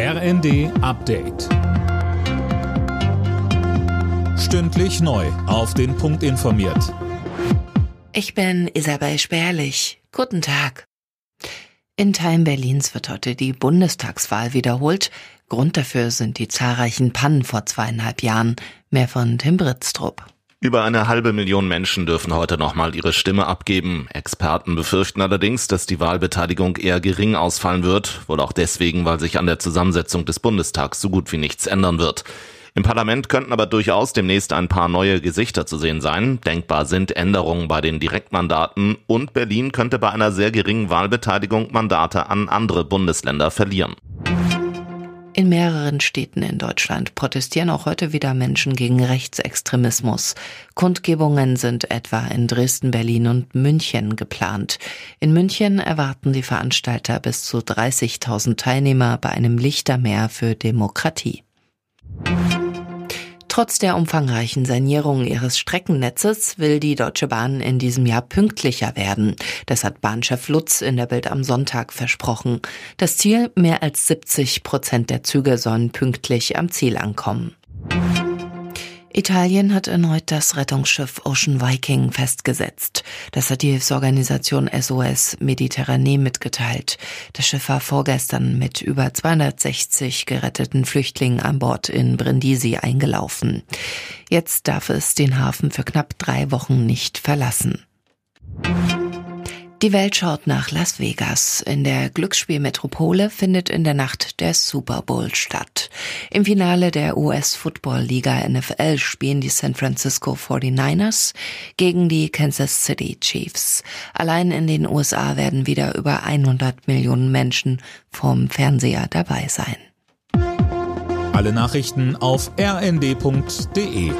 RND Update. Stündlich neu. Auf den Punkt informiert. Ich bin Isabel Spärlich. Guten Tag. In Teilen Berlins wird heute die Bundestagswahl wiederholt. Grund dafür sind die zahlreichen Pannen vor zweieinhalb Jahren. Mehr von Tim Britztrup. Über eine halbe Million Menschen dürfen heute nochmal ihre Stimme abgeben. Experten befürchten allerdings, dass die Wahlbeteiligung eher gering ausfallen wird, wohl auch deswegen, weil sich an der Zusammensetzung des Bundestags so gut wie nichts ändern wird. Im Parlament könnten aber durchaus demnächst ein paar neue Gesichter zu sehen sein. Denkbar sind Änderungen bei den Direktmandaten und Berlin könnte bei einer sehr geringen Wahlbeteiligung Mandate an andere Bundesländer verlieren. In mehreren Städten in Deutschland protestieren auch heute wieder Menschen gegen Rechtsextremismus. Kundgebungen sind etwa in Dresden, Berlin und München geplant. In München erwarten die Veranstalter bis zu 30.000 Teilnehmer bei einem Lichtermeer für Demokratie. Trotz der umfangreichen Sanierung ihres Streckennetzes will die Deutsche Bahn in diesem Jahr pünktlicher werden. Das hat Bahnchef Lutz in der Bild am Sonntag versprochen. Das Ziel, mehr als 70 Prozent der Züge sollen pünktlich am Ziel ankommen. Italien hat erneut das Rettungsschiff Ocean Viking festgesetzt. Das hat die Hilfsorganisation SOS Mediterranee mitgeteilt. Das Schiff war vorgestern mit über 260 geretteten Flüchtlingen an Bord in Brindisi eingelaufen. Jetzt darf es den Hafen für knapp drei Wochen nicht verlassen. Die Welt schaut nach Las Vegas. In der Glücksspielmetropole findet in der Nacht der Super Bowl statt. Im Finale der US-Football-Liga NFL spielen die San Francisco 49ers gegen die Kansas City Chiefs. Allein in den USA werden wieder über 100 Millionen Menschen vom Fernseher dabei sein. Alle Nachrichten auf rnd.de